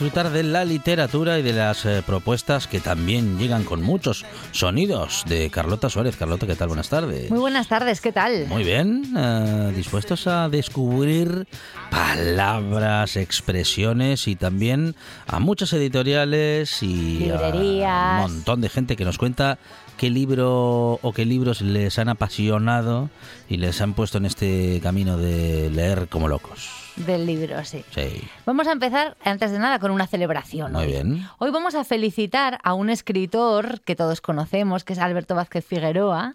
Disfrutar de la literatura y de las eh, propuestas que también llegan con muchos sonidos de Carlota Suárez. Carlota, ¿qué tal? Buenas tardes. Muy buenas tardes, ¿qué tal? Muy bien, eh, dispuestos a descubrir palabras, expresiones y también a muchas editoriales y a un montón de gente que nos cuenta qué libro o qué libros les han apasionado y les han puesto en este camino de leer como locos. Del libro, sí. Sí, Vamos a empezar, antes de nada, con una celebración. muy hoy. bien. Hoy vamos a felicitar a un escritor que todos conocemos, que es Alberto Vázquez Figueroa,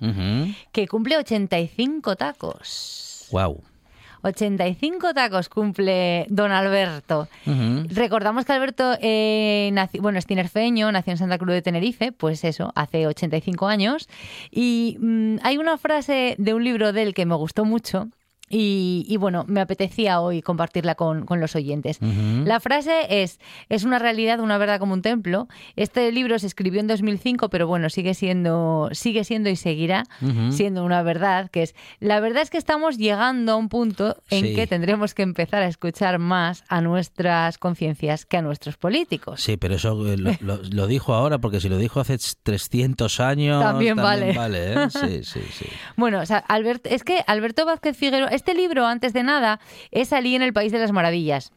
que cumple 85 tacos. Wow. 85 tacos cumple don Alberto. Recordamos que Alberto eh, nació- bueno, es tinerfeño, nació en Santa Cruz de Tenerife, pues eso, hace 85 años. Y mm, hay una frase de un libro de él que me gustó mucho. Y, y, bueno, me apetecía hoy compartirla con, con los oyentes. La frase es, es una realidad, una verdad como un templo. Este libro se escribió en 2005, pero bueno, sigue siendo, sigue siendo y seguirá siendo una verdad, que es, la verdad es que estamos llegando a un punto en Sí. que tendremos que empezar a escuchar más a nuestras conciencias que a nuestros políticos. Sí, pero eso eh, lo, lo- lo dijo ahora, porque si lo dijo hace 300 años... También vale. ¿eh? Sí, sí, sí. Bueno, o sea, Albert- es que Alberto Vázquez Figueroa, este libro, antes de nada, es Alí en el País de las Maravillas.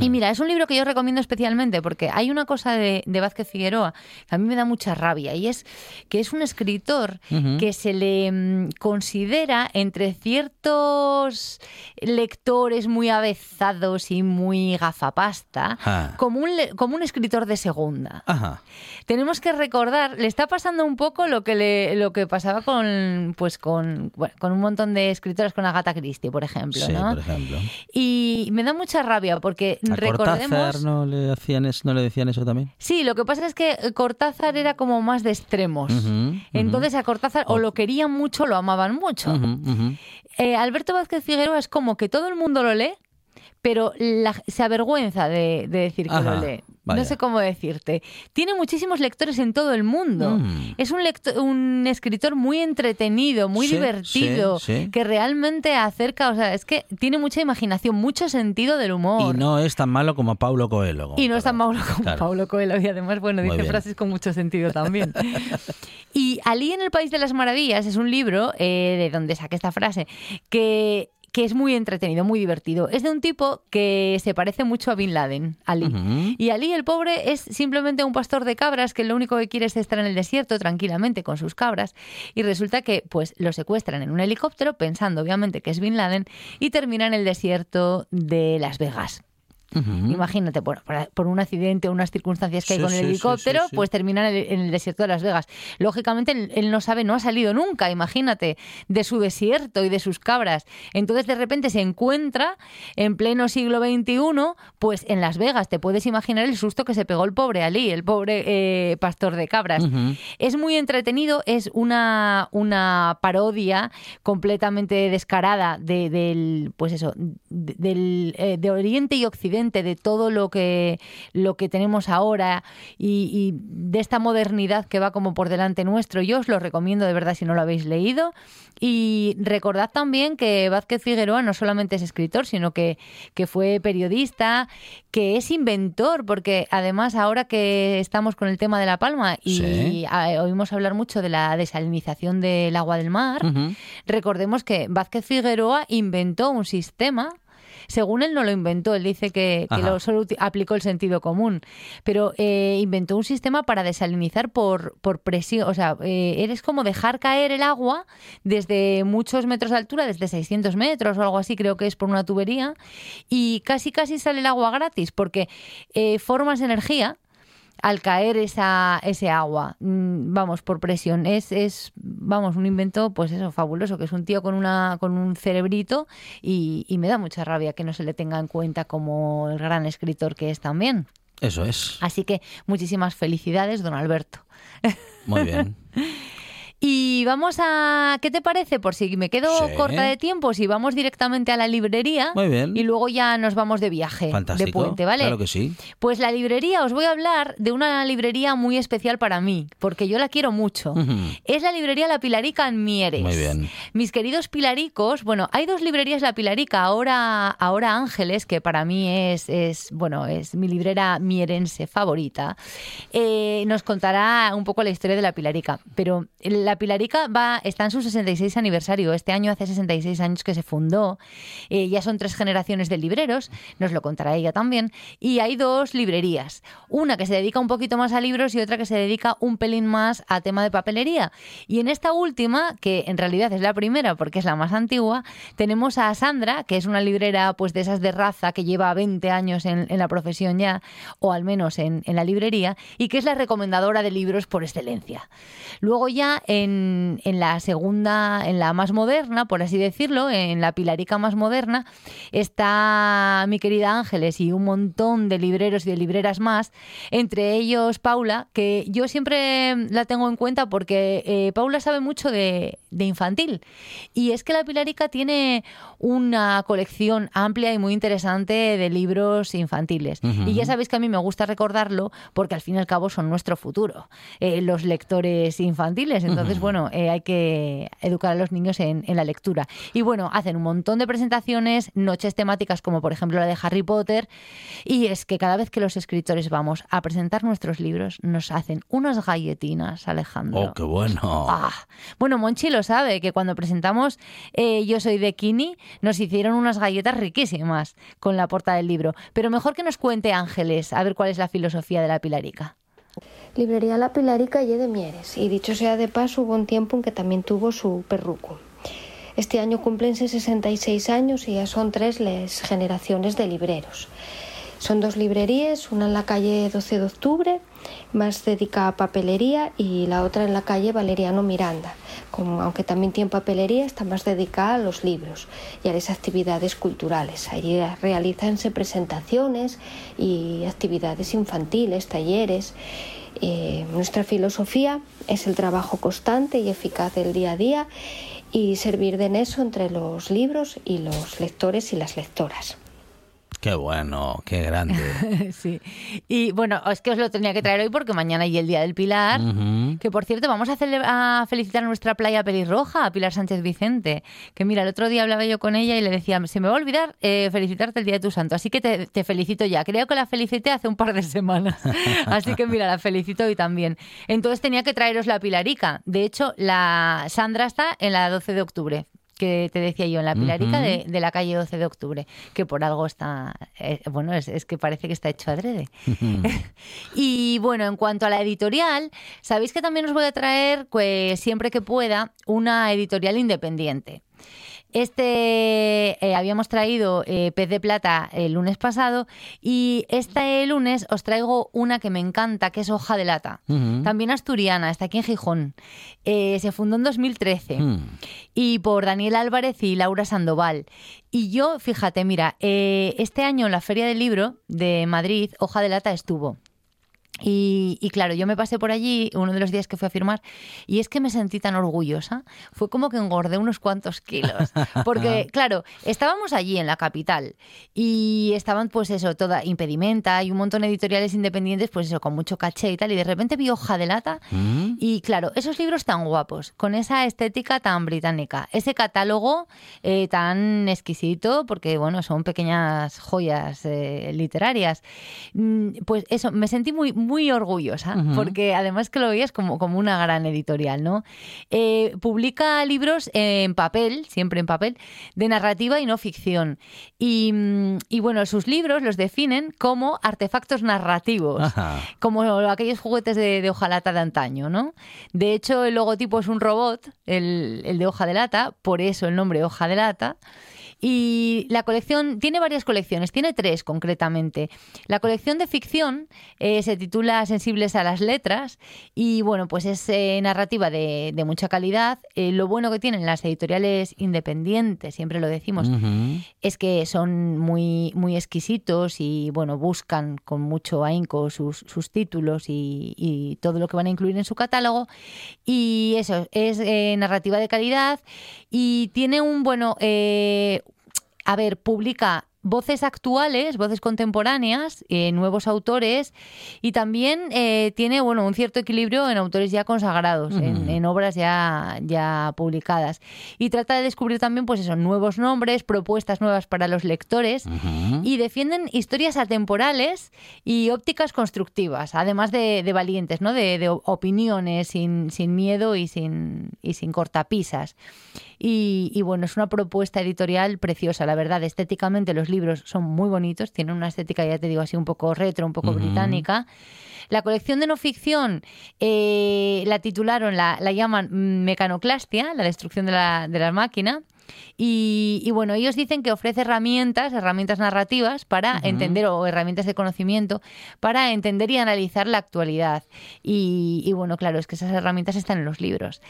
Y mira, es un libro que yo recomiendo especialmente porque hay una cosa de, de Vázquez Figueroa que a mí me da mucha rabia y es que es un escritor que se le mm, considera entre ciertos lectores muy avezados y muy gafapasta Ah. como un, como un escritor de segunda Ajá. tenemos que recordar, le está pasando un poco lo que le, lo que pasaba con pues con, bueno, con un montón de escritoras con Agatha Christie, por ejemplo, Sí, ¿no? por ejemplo. Y me da mucha rabia porque ¿A recordemos Cortázar no le, hacían es- no le decían eso también? Sí, lo que pasa es que Cortázar era como más de extremos. Entonces a Cortázar o lo querían mucho o lo amaban mucho. Eh, Alberto Vázquez Figueroa es como que todo el mundo lo lee, pero la- se avergüenza de, de decir que Ajá, lo lee. vaya. No sé cómo decirte. Tiene muchísimos lectores en todo el mundo. Mm. Es un, lecto- un escritor muy entretenido, muy Sí, divertido, sí, sí. que realmente acerca, o sea, es que tiene mucha imaginación, mucho sentido del Y humor. no es tan malo como Paulo Coelho. como Y no es tan Paulo como Claro. Paulo Coelho y además, bueno, Muy dice bien. frases con mucho sentido también. y Alí en el País de las Maravillas es un libro eh, de donde saqué esta frase que que es muy entretenido, muy divertido. Es de un tipo que se parece mucho a Bin Laden, Ali. Y Ali, el pobre, es simplemente un pastor de cabras que lo único que quiere es estar en el desierto tranquilamente con sus cabras. Y resulta que pues lo secuestran en un helicóptero, pensando obviamente que es Bin Laden, y termina en el desierto de Las Vegas. Imagínate, por, un accidente o unas circunstancias que hay con el sí, helicóptero, sí, pues termina en el, en el desierto de Las Vegas. Lógicamente, él, él no sabe, no ha salido nunca, imagínate, de su desierto y de sus cabras. Entonces, de repente se encuentra en pleno siglo XXI, pues en Las Vegas. Te puedes imaginar el susto que se pegó el pobre Ali, el pobre eh, pastor de cabras. Ujú. Es muy entretenido, es una, una parodia completamente descarada de, del, pues eso, de, del, eh, de Oriente y Occidente consciente de todo lo que, lo que tenemos ahora y, y de esta modernidad que va como por delante nuestro. Yo os lo recomiendo de verdad si no lo habéis leído. Y recordad también que Vázquez Figueroa no solamente es escritor, sino que, que fue periodista, que es inventor, porque además ahora que estamos con el tema de La Palma y Sí. oímos hablar mucho de la desalinización del agua del mar, recordemos que Vázquez Figueroa inventó un sistema. Según él no lo inventó, él dice que, lo solo aplicó el sentido común, pero eh, inventó un sistema para desalinizar por, por presión, o sea, eh, eres como dejar caer el agua desde muchos metros de altura, desde 600 metros o algo así, creo que es por una tubería, y casi casi sale el agua gratis porque eh, formas energía al caer esa, ese agua, mm, vamos, por presión. Es, es, vamos, un invento, pues eso, fabuloso, que es un tío con, una, con un cerebrito y, y me da mucha rabia que no se le tenga en cuenta como el gran escritor que es también. Eso es. Así que muchísimas felicidades, don Alberto. Muy bien. Y vamos a, ¿qué te parece? Por si me quedo Sí. corta de tiempo, si vamos directamente a la librería Muy bien. y luego ya nos vamos de viaje, Fantástico. de puente, ¿vale? Claro que sí. Pues la librería, os voy a hablar de una librería muy especial para mí, porque yo la quiero mucho. Es la librería La Pilarica en Mieres. Muy bien. Mis queridos pilaricos, bueno, hay dos librerías La Pilarica, ahora, ahora Ángeles, que para mí es, es, bueno, es mi librera mierense favorita, eh, nos contará un poco la historia de La Pilarica. Pero La Pilarica va, está en su 66 aniversario. Este año hace 66 años que se fundó. Eh, ya son tres generaciones de libreros, nos lo contará ella también. Y hay dos librerías. Una que se dedica un poquito más a libros y otra que se dedica un pelín más a tema de papelería. Y en esta última, que en realidad es la primera porque es la más antigua, tenemos a Sandra, que es una librera pues de esas de raza que lleva 20 años en, la profesión ya, o al menos en, la librería, y que es la recomendadora de libros por excelencia. Luego ya en, en la segunda, en la más moderna, por así decirlo, en la pilarica más moderna, está mi querida Ángeles y un montón de libreros y de libreras más, entre ellos Paula, que yo siempre la tengo en cuenta porque eh, Paula sabe mucho de, de infantil. Y es que la Pilarica tiene una colección amplia y muy interesante de libros infantiles. Y ya sabéis que a mí me gusta recordarlo porque al fin y al cabo son nuestro futuro, eh, los lectores infantiles. Entonces, bueno, eh, hay que educar a los niños en, en la lectura. Y bueno, hacen un montón de presentaciones, noches temáticas como por ejemplo la de Harry Potter. Y es que cada vez que los escritores vamos a presentar nuestros libros, nos hacen unas galletinas, Alejandro. Oh, qué bueno. Ah, bueno, Monchi lo sabe, que cuando presentamos eh, Yo soy de Kini, nos hicieron unas galletas riquísimas con la portada del libro. Pero mejor que nos cuente Ángeles, a ver cuál es la filosofía de la Pilarica. Librería La Pilarica y de Mieres. Y dicho sea de paso, hubo un tiempo en que también tuvo su perruco. Este año cumplense 66 años y ya son tres las generaciones de libreros. Son dos librerías, una en la calle 12 de octubre, más dedicada a papelería, y la otra en la calle Valeriano Miranda, aunque también tiene papelería, está más dedicada a los libros y a las actividades culturales. Allí realizanse presentaciones y actividades infantiles, talleres. Eh, nuestra filosofía es el trabajo constante y eficaz del día a día y servir de nexo entre los libros y los lectores y las lectoras. Qué bueno, qué grande. sí. Y bueno, es que os lo tenía que traer hoy porque mañana y el Día del Pilar. Que por cierto, vamos a felicitar a nuestra playa pelirroja, a Pilar Sánchez Vicente. Que mira, el otro día hablaba yo con ella y le decía, se me va a olvidar eh, felicitarte el día de tu santo. Así que te, te felicito ya. Creo que la felicité hace un par de semanas. Así que mira, la felicito hoy también. Entonces tenía que traeros la Pilarica. De hecho, la Sandra está en la 12 de octubre que te decía yo, en la Pilarica de, de la calle 12 de octubre, que por algo está, eh, bueno, es, es que parece que está hecho adrede. Y bueno, en cuanto a la editorial, sabéis que también os voy a traer, pues, siempre que pueda, una editorial independiente. Este eh, habíamos traído eh, Pez de Plata el lunes pasado y este lunes os traigo una que me encanta, que es Hoja de Lata. También asturiana, está aquí en Gijón. Eh, se fundó en 2013 Mm. y por Daniel Álvarez y Laura Sandoval. Y yo, fíjate, mira, este año en la Feria del Libro de Madrid, Hoja de Lata estuvo. Y, y, claro, yo me pasé por allí uno de los días que fui a firmar y es que me sentí tan orgullosa. Fue como que engordé unos cuantos kilos. Porque, claro, estábamos allí en la capital y estaban, pues eso, toda impedimenta y un montón de editoriales independientes, pues eso, con mucho caché y tal. Y de repente vi hoja de lata Mm. y, claro, esos libros tan guapos, con esa estética tan británica, ese catálogo eh, tan exquisito, porque, bueno, son pequeñas joyas eh, literarias. Mm, Pues eso, me sentí muy muy orgullosa, porque además que lo veías como, como una gran editorial, ¿no? Eh, publica libros en papel, siempre en papel, de narrativa y no ficción. Y, mm, y bueno, sus libros los definen como artefactos narrativos, Ajá. como aquellos juguetes de, de hoja lata de antaño, ¿no? De hecho, el logotipo es un robot, el, el de hoja de lata, por eso el nombre hoja de lata. Y la colección tiene varias colecciones, tiene tres concretamente. La colección de ficción eh, se titula Sensibles a las letras y bueno, pues es eh, narrativa de, de mucha calidad. Eh, lo bueno que tienen las editoriales independientes, siempre lo decimos, es que son muy, muy exquisitos y bueno, buscan con mucho ahínco sus, sus títulos y, y todo lo que van a incluir en su catálogo. Y eso, es eh, narrativa de calidad y tiene un, bueno, eh, a ver, publica voces actuales, voces contemporáneas, eh, nuevos autores y también eh, tiene bueno un cierto equilibrio en autores ya consagrados, en, obras ya, ya publicadas. Y trata de descubrir también pues eso, nuevos nombres, propuestas nuevas para los lectores Ujú. y defienden historias atemporales y ópticas constructivas, además de, de valientes, ¿no? de, de opiniones sin, sin miedo y sin, y sin cortapisas. Y, y bueno, es una propuesta editorial preciosa, la verdad. Estéticamente los libros son muy bonitos, tienen una estética, ya te digo, así un poco retro, un poco británica. La colección de no ficción eh, la titularon, la, la llaman Mecanoclastia, la destrucción de la, de la máquina. Y, y bueno, ellos dicen que ofrece herramientas, herramientas narrativas para entender o herramientas de conocimiento para entender y analizar la actualidad. Y, y bueno, claro, es que esas herramientas están en los libros.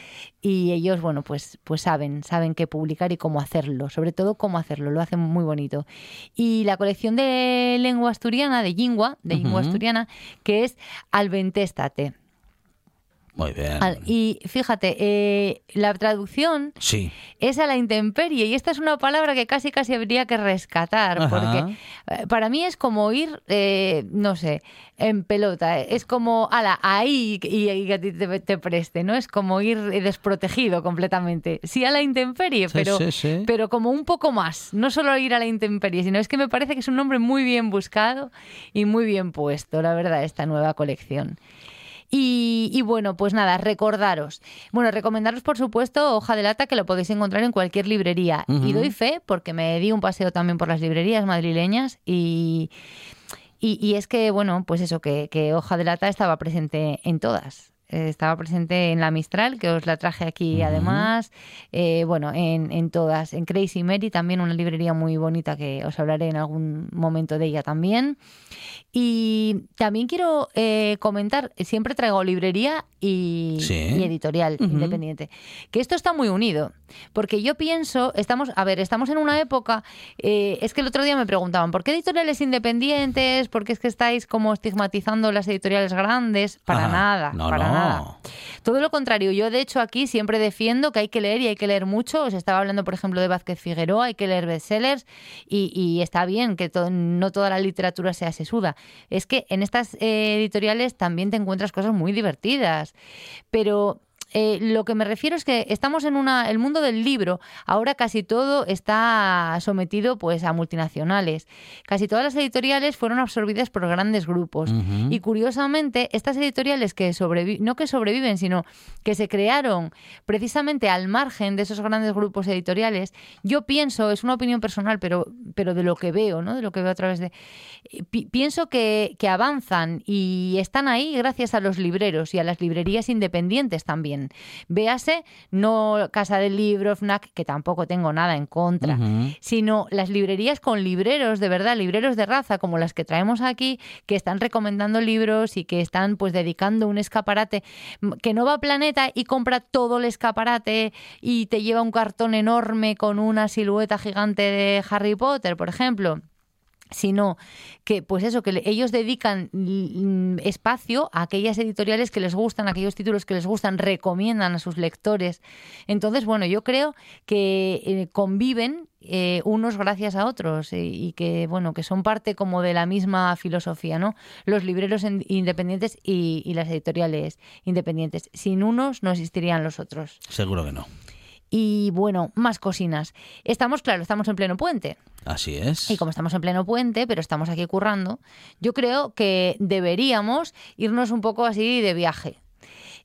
Y ellos, bueno, pues, pues saben, saben qué publicar y cómo hacerlo, sobre todo cómo hacerlo, lo hacen muy bonito. Y la colección de lengua asturiana, de lingua, de lengua Ujú. asturiana, que es Alventéstate. Muy bien. Y fíjate, eh, la traducción Sí. es a la intemperie y esta es una palabra que casi casi habría que rescatar Ajá. porque eh, para mí es como ir, eh, no sé, en pelota, eh, es como, ala, ahí y, y que a ti te, te preste, ¿no? Es como ir eh, desprotegido completamente. Sí a la intemperie, Sí, pero, sí. pero como un poco más, no solo ir a la intemperie, sino es que me parece que es un nombre muy bien buscado y muy bien puesto, la verdad, esta nueva colección. Y, y bueno, pues nada, recordaros. Bueno, recomendaros, por supuesto, Hoja de Lata, que lo podéis encontrar en cualquier librería. Y doy fe, porque me di un paseo también por las librerías madrileñas y, y, y es que, bueno, pues eso, que, que Hoja de Lata estaba presente en todas. Eh, Estaba presente en la Mistral, que os la traje aquí además. Eh, bueno, en, en todas. En Crazy Mary también, una librería muy bonita que os hablaré en algún momento de ella también. Y también quiero eh, comentar, siempre traigo librería y, Sí. y editorial independiente, que esto está muy unido, porque yo pienso, estamos, a ver, estamos en una época, eh, es que el otro día me preguntaban, ¿por qué editoriales independientes? ¿Por qué es que estáis como estigmatizando las editoriales grandes? Para Ah, nada, no, para no. nada. Todo lo contrario, yo de hecho aquí siempre defiendo que hay que leer y hay que leer mucho. Os estaba hablando, por ejemplo, de Vázquez Figueroa, hay que leer bestsellers y, y está bien que to- no toda la literatura sea sesuda. Es que en estas eh, editoriales también te encuentras cosas muy divertidas, pero eh, lo que me refiero es que estamos en una, el mundo del libro. Ahora casi todo está sometido pues a multinacionales. Casi todas las editoriales fueron absorbidas por grandes grupos. Y curiosamente, estas editoriales que sobreviven, no que sobreviven, sino que se crearon precisamente al margen de esos grandes grupos editoriales, yo pienso, es una opinión personal, pero, pero de lo que veo, ¿no? De lo que veo a través de. pi- pienso que, que avanzan y están ahí gracias a los libreros y a las librerías independientes también. Véase, no Casa del Libro, FNAC, que tampoco tengo nada en contra, sino las librerías con libreros, de verdad, libreros de raza, como las que traemos aquí, que están recomendando libros y que están pues dedicando un escaparate que no va a Planeta y compra todo el escaparate y te lleva un cartón enorme con una silueta gigante de Harry Potter, por ejemplo sino que pues eso que ellos dedican espacio a aquellas editoriales que les gustan, a aquellos títulos que les gustan, recomiendan a sus lectores. Entonces, bueno, yo creo que eh, conviven eh, unos gracias a otros eh, y que bueno que son parte como de la misma filosofía, ¿no? Los libreros en- independientes y, y las editoriales independientes. Sin unos no existirían los otros. Seguro que no. Y bueno, más cocinas. Estamos, claro, estamos en pleno puente. Así es. Y como estamos en pleno puente, pero estamos aquí currando, yo creo que deberíamos irnos un poco así de viaje.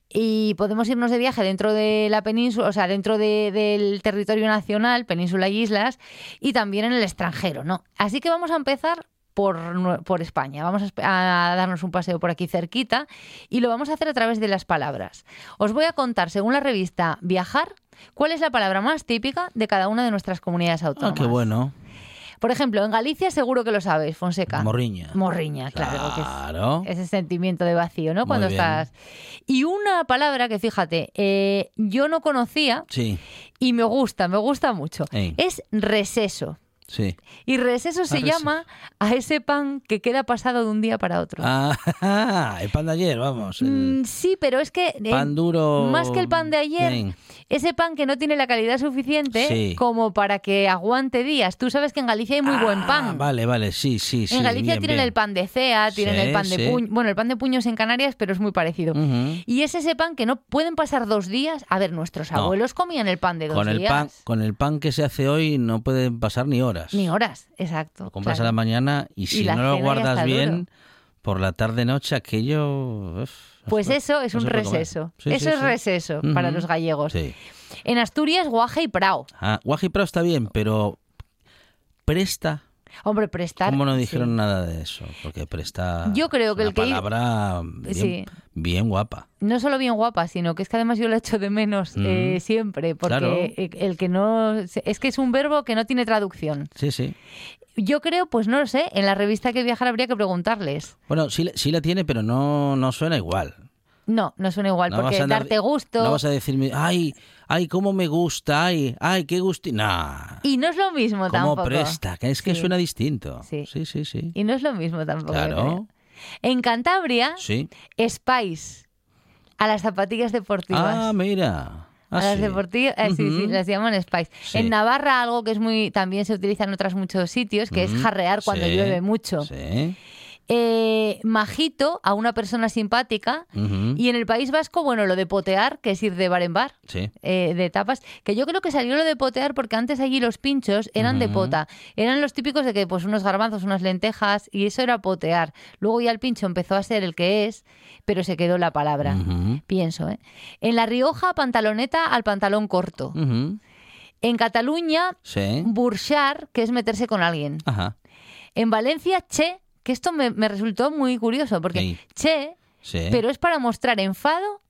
Y podemos irnos de viaje dentro de la península, o sea, dentro de- del territorio nacional, península y islas, y también en el extranjero, ¿no? Así que vamos a empezar por, por España. Vamos a, darnos un paseo por aquí cerquita y lo vamos a hacer a través de las palabras. Os voy a contar, según la revista Viajar, cuál es la palabra más típica de cada una de nuestras comunidades Ah, autónomas. qué bueno. Por ejemplo, en Galicia seguro que lo sabes, Fonseca. Morriña. Morriña, claro. que es Claro. ese sentimiento de vacío, ¿no? Muy Cuando bien. estás. Y una palabra que, fíjate, eh, yo no conocía Sí, y me gusta, me gusta mucho. Ey. Es receso. Sí. Y receso se receso. llama a ese pan que queda pasado de un día para otro. Ah, el pan de ayer, vamos. el Mm, sí, pero es que. eh, pan duro. Más que el pan de ayer, Bien. ese pan que no tiene la calidad suficiente Sí. como para que aguante días. Tú sabes que en Galicia hay muy buen Ah, pan. Vale, vale, sí, sí, sí. En Galicia bien, tienen bien. el pan de cea, tienen Sí, el pan de sí. puño. Bueno, el pan de puños en Canarias, pero es muy parecido. Y es ese pan que no pueden pasar dos días. A ver, nuestros No. abuelos comían el pan de dos Con el, días. pan, con el pan que se hace hoy no pueden pasar ni horas. Ni horas, exacto. Lo compras claro. a la mañana y si no lo guardas bien, por la tarde-noche aquello... uf, Pues no- eso es no un receso. Sí, eso sí, es sí. receso para los gallegos. En Asturias, guaje y prao. Ah, Guaji Prao está bien, pero presta... Hombre, prestar. ¿Cómo no sí. dijeron nada de eso? Porque presta... Yo creo que el que- palabra bien, Sí. bien guapa. No solo bien guapa, sino que es que además yo lo echo de menos Mm. eh, siempre, porque Claro. el que no... Es que es un verbo que no tiene traducción. Sí, sí. Yo creo, pues no lo sé, en la revista que viajar habría que preguntarles. Bueno, sí, sí la tiene, pero no, no suena igual. No, no suena igual, No porque vas a andar- darte gusto... No vas a decirme, ay, ay, cómo me gusta, ay, ay, qué gusto. Nah. Y no es lo mismo ¿Cómo tampoco. presta? Que es que suena distinto. Sí. sí, sí. sí. Y no es lo mismo tampoco. Claro. creo. En Cantabria, Sí. Spice. A las zapatillas deportivas. Ah, mira. Ah, a las sí. deportivas, eh, sí, sí, las llaman Spice. Sí. En Navarra, algo que es muy, también se utiliza en otros muchos sitios, que es jarrear cuando llueve mucho. Sí. Eh, majito a una persona simpática. Y en el País Vasco, bueno, lo de potear, que es ir de bar en bar. Sí. eh, de tapas, que yo creo que salió lo de potear porque antes allí los pinchos eran de pota. Eran los típicos de que pues unos garbanzos, unas lentejas y eso era potear. Luego ya el pincho empezó a ser el que es, pero se quedó la palabra. Pienso, ¿eh? En La Rioja, pantaloneta al pantalón corto. En Cataluña, Sí. burchar, que es meterse con alguien. Ajá. En Valencia, che, que esto me, me resultó muy curioso, porque Sí. che, Sí. pero es para mostrar enfado,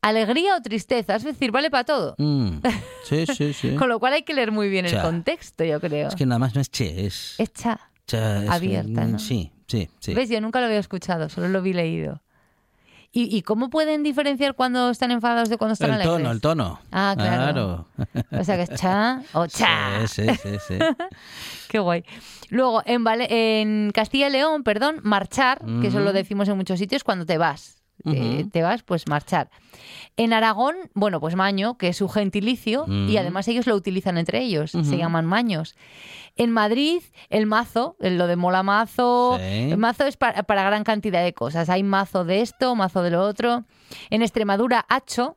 alegría o tristeza. Es decir, vale para todo. Mm. Sí, sí, sí. Con lo cual hay que leer muy bien el contexto, yo creo. Es que nada más no es che, es... Es cha. cha, es- abierta, mm, ¿no? Sí, sí, sí. ¿Ves? Yo nunca lo había escuchado, solo lo vi leído. ¿Y, y cómo pueden diferenciar cuando están enfadados de cuando están El alegres? tono, el tono. Ah, claro. O sea que es cha o cha. Sí, sí, sí, sí. Qué guay. Luego, en, Vale- en Castilla y León, perdón, marchar, que eso lo decimos en muchos sitios, cuando te vas. Te, vas, pues marchar. En Aragón, bueno, pues maño, que es su gentilicio, y además ellos lo utilizan entre ellos, se llaman maños. En Madrid, el mazo, lo de mola mazo, Sí. el mazo es para, para gran cantidad de cosas. Hay mazo de esto, mazo de lo otro. En Extremadura, hacho,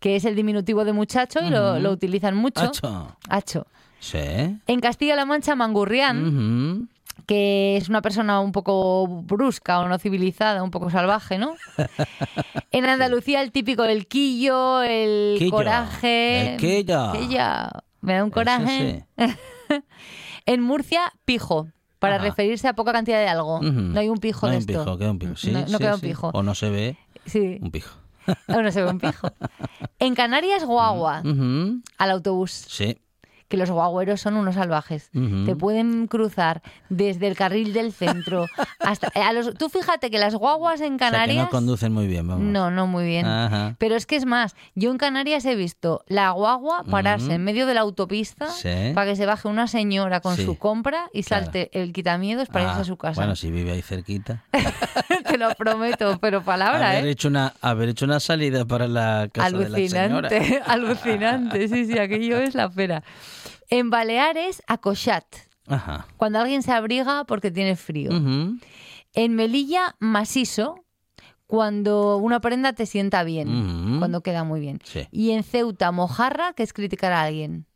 que es el diminutivo de muchacho, y lo, lo utilizan mucho. Hacho. Hacho. Sí. En Castilla-La Mancha, mangurrián. Que es una persona un poco brusca o no civilizada, un poco salvaje, ¿no? En Andalucía, el típico del quillo, el Quillo. coraje. El quillo. Quillo. Me da un coraje. en Murcia, pijo. Para Ajá. referirse a poca cantidad de algo. No hay un pijo No de hay un esto. pijo, queda un pijo. Sí, no no sí, queda un sí. pijo. O no se ve Sí. un pijo. Aún no se ve un pijo. En Canarias, guagua. Al autobús. Sí. Que los guagüeros son unos salvajes. Te pueden cruzar desde el carril del centro hasta... eh, a los, tú fíjate que las guaguas en O sea, que Canarias... no conducen muy bien, vamos. No, no muy bien. Ajá. Pero es que es más, yo en Canarias he visto la guagua pararse en medio de la autopista Sí. para que se baje una señora con Sí. su compra y Claro. salte el quitamiedos para irse Ah, a su casa. Bueno, si vive ahí cerquita. Te lo prometo, pero palabra, haber, ¿eh? hecho una, haber hecho una salida para la casa de la señora. Alucinante, alucinante. Sí, sí, aquello es la pera. En Baleares, acochat. Ajá. Cuando alguien se abriga porque tiene frío. En Melilla, masiso. Cuando una prenda te sienta bien. Cuando queda muy bien. Sí, Y en Ceuta, mojarra, que es criticar a alguien.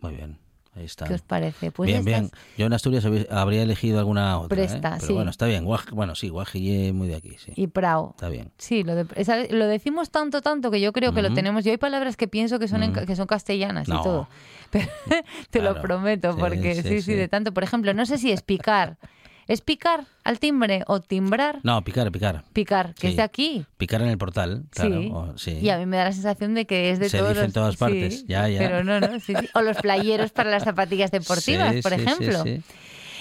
muy bien. Ahí está. ¿Qué os parece? Pues bien, estas- bien. Yo en Asturias habría elegido alguna otra. ¿eh? Presta, Pero sí. bueno, está bien. Guaj- bueno, sí, Guajillé muy de aquí, sí. Y Prao. Está bien. Sí, lo, de- esa- lo decimos tanto, tanto que yo creo que lo tenemos. Yo hay palabras que pienso que son, en que son castellanas y todo. Pero te lo prometo, porque sí sí, sí, sí. de tanto. Por ejemplo, no sé si es picar. ¿Es picar al timbre o timbrar? No, picar, picar. Picar, que Sí. es de aquí. Picar en el portal, claro. sí. o- sí. Y a mí me da la sensación de que es de Se todos dice en todas partes. Ya, ya. Pero no, no. O los playeros para las zapatillas deportivas, por ejemplo. sí.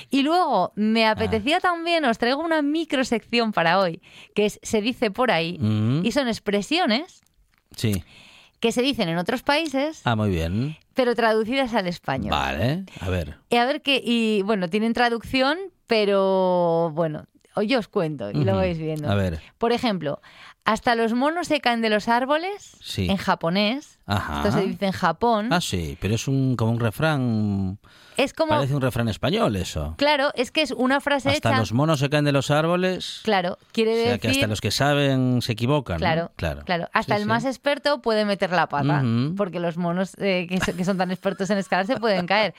Y luego, me Ah. apetecía también, os traigo una microsección para hoy, que es Se dice por ahí, Mm. y son expresiones Sí. que se dicen en otros países, Ah, muy bien. pero traducidas al español. Vale. A ver. Y a ver qué, y bueno, tienen traducción, pero bueno, o- yo os cuento y lo vais viendo. A ver. Por ejemplo, hasta los monos se caen de los árboles Sí. en japonés. Ajá. Esto se dice en Japón. Ah, sí, pero es un como un refrán. es como, Parece un refrán español eso. claro, es que es una frase Hasta hecha. los monos se caen de los árboles. Claro, quiere O sea, decir. que hasta los que saben se equivocan. ¿no? Claro, claro. claro. Hasta Sí, el sí. más experto puede meter la pata, porque los monos eh, que, so- que son tan expertos en escalar se pueden caer.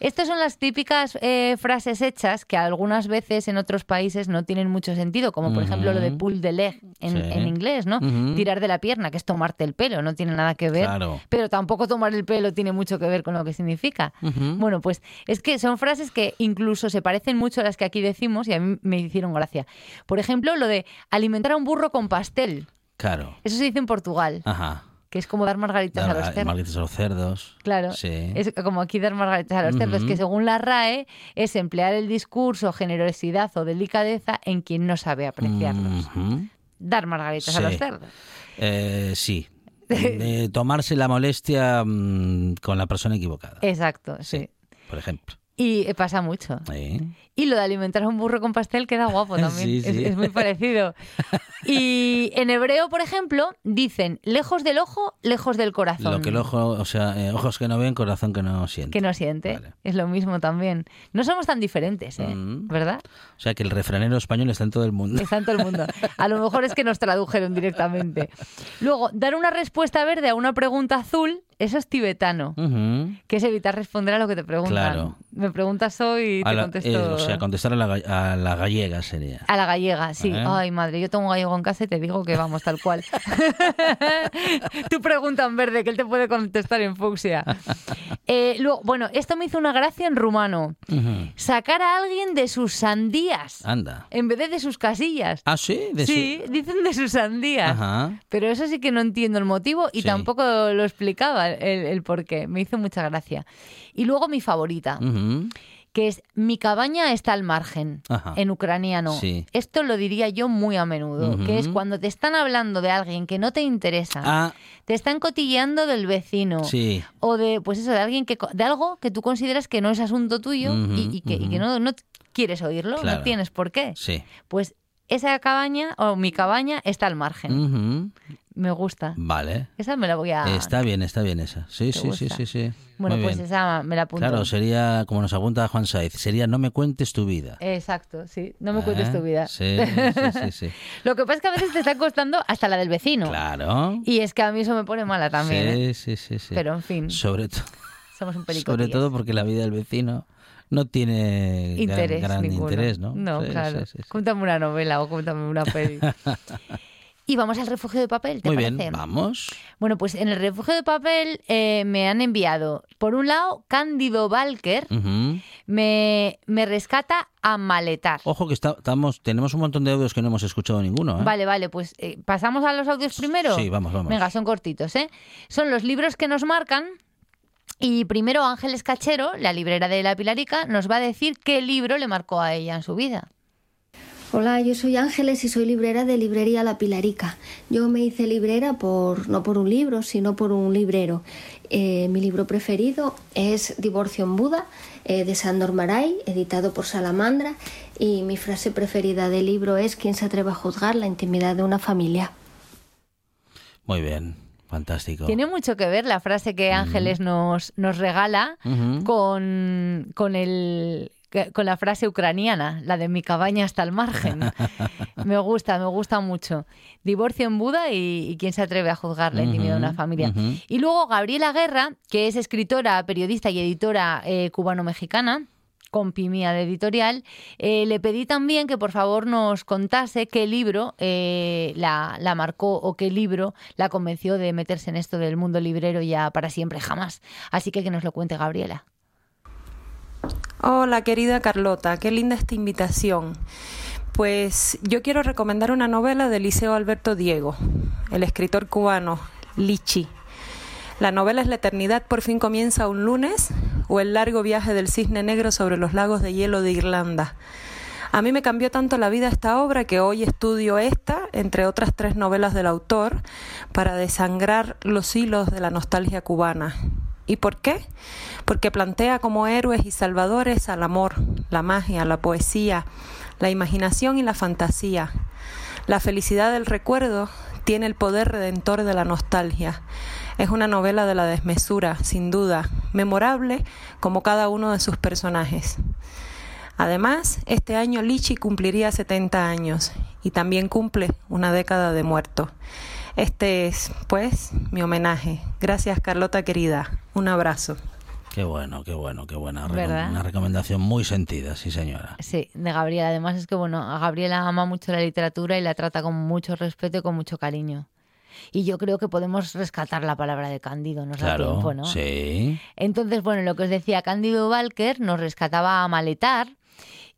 Estas son las típicas eh, frases hechas que algunas veces en otros países no tienen mucho sentido, como por ejemplo lo de pull the leg en, Sí. en inglés, ¿no? Tirar de la pierna, que es tomarte el pelo, no tiene nada que ver. Claro. Pero tampoco tomar el pelo tiene mucho que ver con lo que significa. Bueno, pues es que son frases que incluso se parecen mucho a las que aquí decimos y a mí me hicieron gracia. Por ejemplo, lo de alimentar a un burro con pastel. Claro. Eso se dice en Portugal, Ajá. que es como dar margaritas a los cerdos. Malditos a los cerdos. Claro, Sí. es como aquí dar margaritas a los cerdos, que según la RAE es emplear el discurso, generosidad o delicadeza en quien no sabe apreciarlos. Dar margaritas a los cerdos. Eh, sí. De tomarse la molestia mm, con la persona equivocada. Exacto, sí. Por ejemplo. Y eh, pasa mucho. Sí. Y lo de alimentar a un burro con pastel queda guapo también. Sí, Es, sí. es muy parecido. Y en hebreo, por ejemplo, dicen lejos del ojo, lejos del corazón. Lo que el ojo, o sea, eh, ojos que no ven, corazón que no siente. Que no siente. Vale. Es lo mismo también. No somos tan diferentes, ¿eh? Mm. ¿Verdad? O sea, que el refranero español está en todo el mundo. Está en todo el mundo. A lo mejor es que nos tradujeron directamente. Luego, dar una respuesta verde a una pregunta azul, eso es tibetano. Que es evitar responder a lo que te preguntan. Claro. Me preguntas hoy y A te la- contesto. eh, o sea, contestar a la, a la gallega sería. A la gallega, sí. ¿Eh? Ay, madre, yo tengo un gallego en casa y te digo que vamos, tal cual. Tú pregunta en verde, que él te puede contestar en fucsia. Eh, luego, bueno, esto me hizo una gracia en rumano. Sacar a alguien de sus sandías Anda. en vez de de sus casillas. Ah, sí. De su- sí, dicen de sus sandías. Ajá. Pero eso sí que no entiendo el motivo y Sí. tampoco lo explicaba el, el por qué. Me hizo mucha gracia. Y luego mi favorita, que es mi cabaña está al margen, Ajá. en ucraniano. Sí. Esto lo diría yo muy a menudo, que es cuando te están hablando de alguien que no te interesa, Ah, te están cotilleando del vecino. sí. O de, pues eso, de alguien que, de algo que tú consideras que no es asunto tuyo y, y que, y que ujú. no, no quieres oírlo, Claro. no tienes por qué. Sí. Pues esa cabaña o mi cabaña está al margen. Me gusta. Vale. Esa me la voy a... Está bien, está bien esa. Sí, ¿Te sí, sí, sí, sí. Bueno, Muy pues bien. esa me la apunto. Claro, sería, como nos apunta Juan Saiz, sería no me cuentes tu vida. Exacto, sí. No me cuentes ¿Eh? tu vida. Sí, sí, sí, sí. Lo que pasa es que a veces te está costando hasta la del vecino. Claro. Y es que a mí eso me pone mala también. ¿eh? Sí, sí, sí, sí. Pero en fin, Sobre, to- somos un perico. sobre todo porque la vida del vecino no tiene gran- interés gran, interés, ¿no? No, Sí, claro. sí, sí, sí. Cuéntame una novela o cuéntame una peli. y vamos al refugio de papel, ¿te Muy parece? bien, vamos. Bueno, pues en el refugio de papel eh, me han enviado, por un lado, Cándido Valker Ujú. me, me rescata a maletar. Ojo que está- estamos, tenemos un montón de audios que no hemos escuchado ninguno. ¿eh? Vale, vale, pues eh, pasamos a los audios primero. Sí, vamos, vamos. Venga, son cortitos, ¿eh? Son los libros que nos marcan Y primero Ángeles Cachero, la librera de la Pilarica, nos va a decir qué libro le marcó a ella en su vida. Hola, yo soy Ángeles y soy librera de Librería La Pilarica. Yo me hice librera por no por un libro, sino por un librero. Eh, mi libro preferido es Divorcio en Buda, eh, de Sandor Maray, editado por Salamandra, y mi frase preferida del libro es ¿Quién se atreve a juzgar la intimidad de una familia? Muy bien, fantástico. Tiene mucho que ver la frase que Ángeles nos, nos regala con, con el con la frase ucraniana, la de mi cabaña hasta el margen. me gusta, me gusta mucho. Divorcio en Buda y, y quién se atreve a juzgar la intimidad de una familia. Y luego Gabriela Guerra, que es escritora, periodista y editora eh, cubano-mexicana, compi mía de editorial, eh, le pedí también que por favor nos contase qué libro eh, la, la marcó o qué libro la convenció de meterse en esto del mundo librero ya para siempre jamás. Así que que nos lo cuente Gabriela. Hola querida Carlota, qué linda esta invitación. Pues yo quiero recomendar una novela de Liceo Alberto Diego, el escritor cubano, Lichi. La novela es La eternidad por fin comienza un lunes o El largo viaje del cisne negro sobre los lagos de hielo de Irlanda. A mí me cambió tanto la vida esta obra que hoy estudio esta, entre otras tres novelas del autor, para desangrar los hilos de la nostalgia cubana. ¿Y por qué? Porque plantea como héroes y salvadores al amor, la magia, la poesía, la imaginación y la fantasía. La felicidad del recuerdo tiene el poder redentor de la nostalgia. Es una novela de la desmesura, sin duda, memorable como cada uno de sus personajes. Además, este año Lichi cumpliría 70 años y también cumple una década de muerto. Este es, pues, mi homenaje. Gracias, Carlota querida. Un abrazo. Qué bueno, qué bueno, qué buena. Una recomendación muy sentida, sí señora. Sí, de Gabriela. Además es que, bueno, a Gabriela ama mucho la literatura y la trata con mucho respeto y con mucho cariño. Y yo creo que podemos rescatar la palabra de Cándido, nos da Claro, tiempo, ¿no? sí. Entonces, bueno, lo que os decía, Cándido Walker nos rescataba a maletar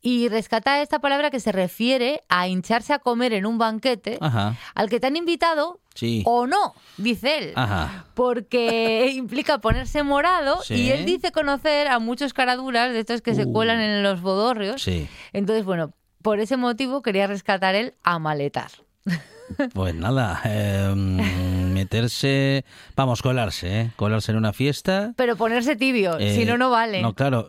y rescata esta palabra que se refiere a hincharse a comer en un banquete Ajá, al que te han invitado sí. o no, dice él. Ajá. Porque implica ponerse morado Sí. y él dice conocer a muchos caraduras de estos que se Uh. cuelan en los bodorrios. Sí. Entonces, bueno, por ese motivo quería rescatar el amaletar. Pues nada, eh, meterse, vamos, colarse, ¿eh? Colarse en una fiesta. Pero ponerse tibio, eh, si no, no vale. No, claro.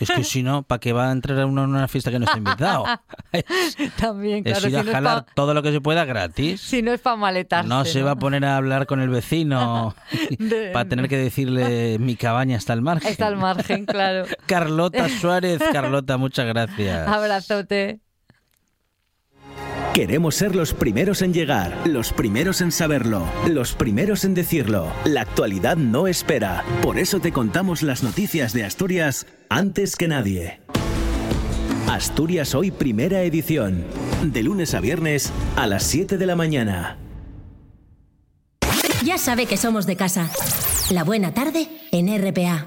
Es que si no, ¿para qué va a entrar uno en una fiesta que no está invitado? También, claro, es ir si a no es jalar pa- todo lo que se pueda gratis. si no es para maletarse. No se va a poner a hablar con el vecino De- para tener que decirle mi cabaña está al margen. Está al margen, claro. Carlota Suárez, Carlota, muchas gracias. Abrazote. Queremos ser los primeros en llegar, los primeros en saberlo, los primeros en decirlo. La actualidad no espera. Por eso te contamos las noticias de Asturias antes que nadie. Asturias Hoy Primera Edición. De lunes a viernes a las 7 de la mañana. Ya sabe que somos de casa. La buena tarde en RPA.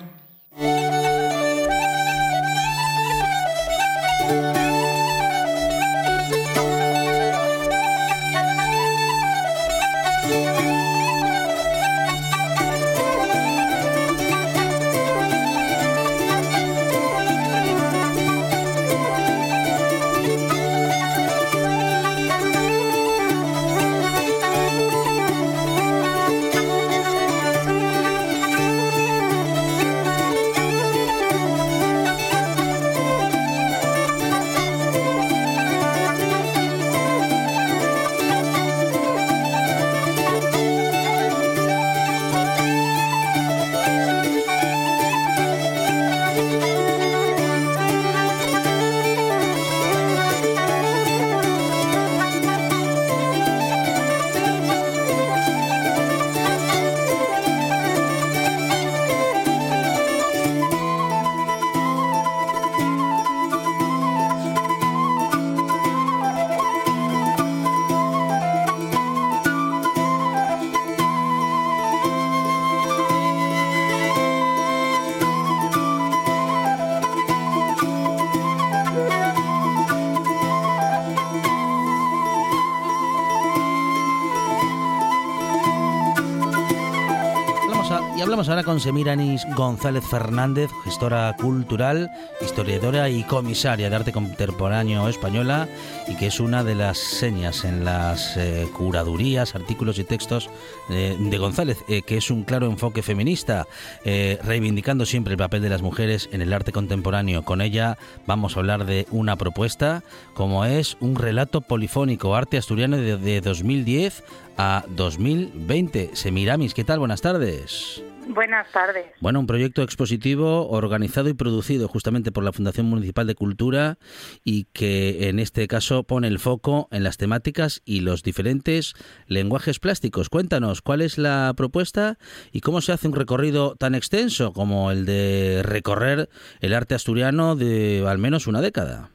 Con Semiranis González Fernández, gestora cultural, historiadora y comisaria de arte contemporáneo española y que es una de las señas en las eh, curadurías, artículos y textos eh, de González, eh, que es un claro enfoque feminista, reivindicando siempre el papel de las mujeres en el arte contemporáneo. Con ella vamos a hablar de una propuesta como es un relato polifónico, arte asturiano de, de 2010 a 2020. Semiramis, ¿qué tal? Buenas tardes. Buenas tardes. Bueno, un proyecto expositivo organizado y producido justamente por la Fundación Municipal de Cultura y que en este caso pone el foco en las temáticas y los diferentes lenguajes plásticos. Cuéntanos cuál es la propuesta y cómo se hace un recorrido tan extenso como el de recorrer el arte asturiano de al menos una década.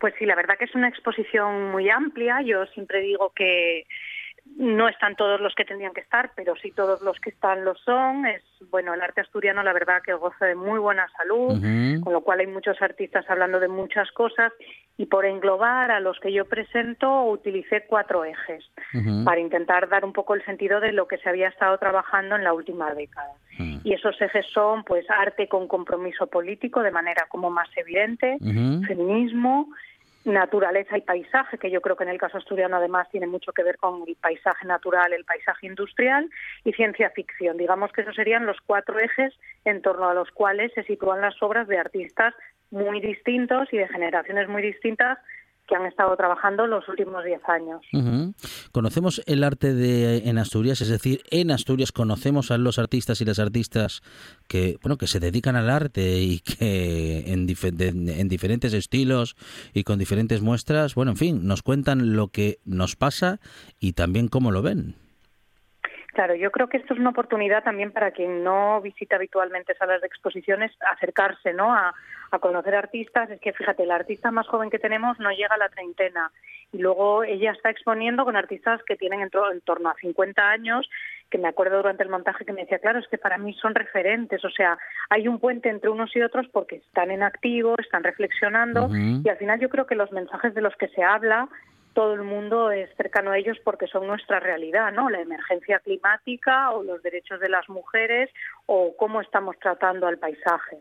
Pues sí, la verdad que es una exposición muy amplia. Yo siempre digo que no están todos los que tendrían que estar, pero sí todos los que están lo son. Es bueno, el arte asturiano la verdad que goza de muy buena salud, con lo cual hay muchos artistas hablando de muchas cosas. Y por englobar a los que yo presento utilicé cuatro ejes para intentar dar un poco el sentido de lo que se había estado trabajando en la última década. Y esos ejes son pues arte con compromiso político de manera como más evidente, feminismo, naturaleza y paisaje, que yo creo que en el caso asturiano además tiene mucho que ver con el paisaje natural, el paisaje industrial y ciencia ficción. Digamos que esos serían los cuatro ejes en torno a los cuales se sitúan las obras de artistas muy distintos y de generaciones muy distintas que han estado trabajando los últimos 10 años. Conocemos el arte de en Asturias, es decir, en Asturias conocemos a los artistas y las artistas que bueno que se dedican al arte y que en, en diferentes estilos y con diferentes muestras, bueno, en fin, nos cuentan lo que nos pasa y también cómo lo ven. Claro, yo creo que esto es una oportunidad también para quien no visita habitualmente salas de exposiciones, acercarse ¿no? a, conocer artistas. Es que fíjate, la artista más joven que tenemos no llega a la treintena y luego ella está exponiendo con artistas que tienen en, en torno a 50 años que me acuerdo durante el montaje que me decía, claro, es que para mí son referentes, o sea, hay un puente entre unos y otros porque están en activo, están reflexionando y al final yo creo que los mensajes de los que se habla todo el mundo es cercano a ellos porque son nuestra realidad, ¿no? La emergencia climática o los derechos de las mujeres o cómo estamos tratando al paisaje.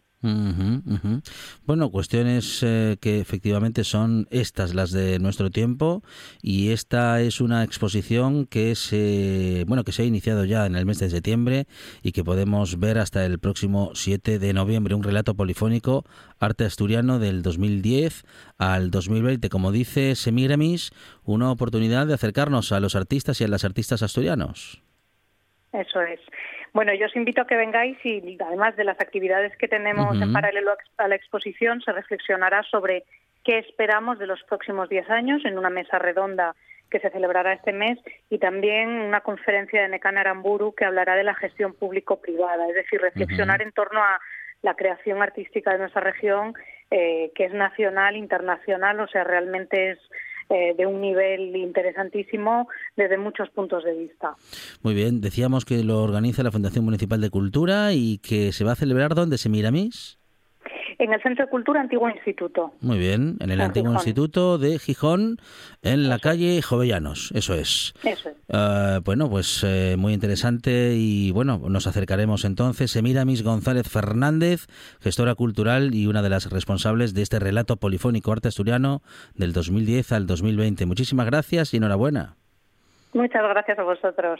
Bueno, cuestiones eh, que efectivamente son estas las de nuestro tiempo y esta es una exposición que se bueno que se ha iniciado ya en el mes de septiembre y que podemos ver hasta el próximo 7 de noviembre un relato polifónico arte asturiano del 2010 al 2020, como dice Semiramis, una oportunidad de acercarnos a los artistas y a las artistas asturianos. Eso es. Bueno, yo os invito a que vengáis y además de las actividades que tenemos en paralelo a la exposición, se reflexionará sobre qué esperamos de los próximos 10 años en una mesa redonda que se celebrará este mes y también una conferencia de Necan Aramburu que hablará de la gestión público-privada, es decir, reflexionar en torno a la creación artística de nuestra región, eh, que es nacional, internacional, o sea, realmente es eh, de un nivel interesantísimo desde muchos puntos de vista. Muy bien, decíamos que lo organiza la Fundación Municipal de Cultura y que se va a celebrar ¿dónde, Semiramis? En el Centro de Cultura Antiguo Instituto. Muy bien, en el Antiguo Instituto de Gijón, en la calle Jovellanos, eso es. Eso es. Ah, bueno, pues eh, muy interesante y bueno, nos acercaremos entonces. Semiramis González Fernández, gestora cultural y una de las responsables de este relato polifónico arte asturiano del 2010 al 2020. Muchísimas gracias y enhorabuena. Muchas gracias a vosotros.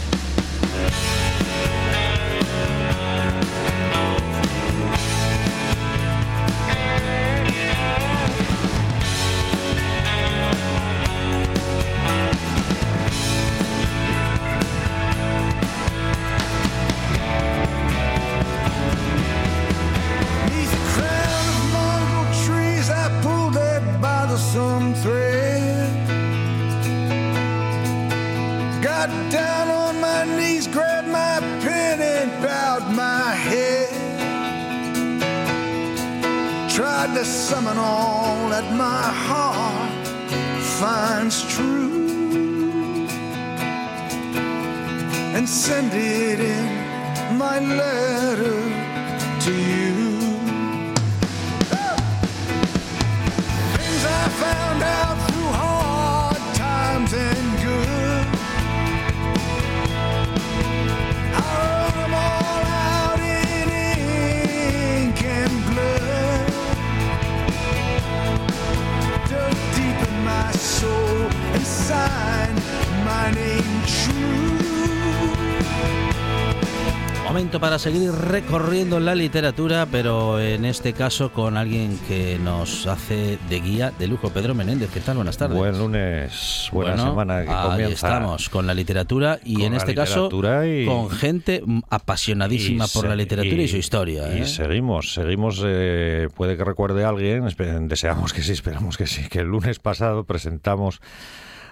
Momento para seguir recorriendo la literatura, pero en este caso con alguien que nos hace de guía de lujo, Pedro Menéndez. ¿Qué tal? Buenas tardes. Buen lunes, buena Bueno, semana que ahí comienza. estamos con la literatura y en este caso y- con gente apasionadísima por la literatura y, su historia. Y ¿eh? seguimos, seguimos. eh, puede que recuerde alguien, espe- deseamos que sí, esperamos que sí, que el lunes pasado presentamos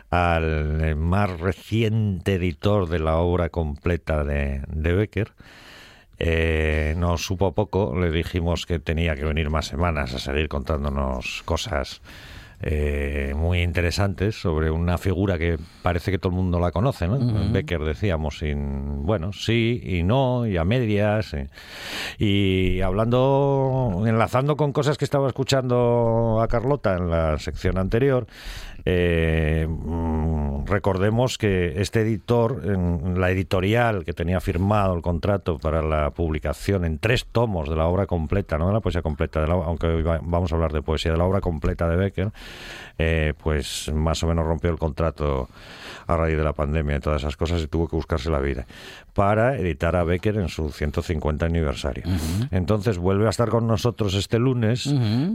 al más reciente editor de la obra completa de, de Becker. Eh, nos supo poco, le dijimos que tenía que venir más semanas a seguir contándonos cosas eh, muy interesantes sobre una figura que parece que todo el mundo la conoce, ¿no? Becker decíamos, sin, bueno, sí y no, y a medias. Y hablando, enlazando con cosas que estaba escuchando a Carlota en la sección anterior, eh, mm, recordemos que este editor, en la editorial que tenía firmado el contrato para la publicación en tres tomos de la obra completa, no de la poesía completa, de la- aunque hoy va- vamos a hablar de poesía, de la obra completa de Becker, eh, pues más o menos rompió el contrato a raíz de la pandemia y todas esas cosas y tuvo que buscarse la vida para editar a Becker en su 150 aniversario. Entonces vuelve a estar con nosotros este lunes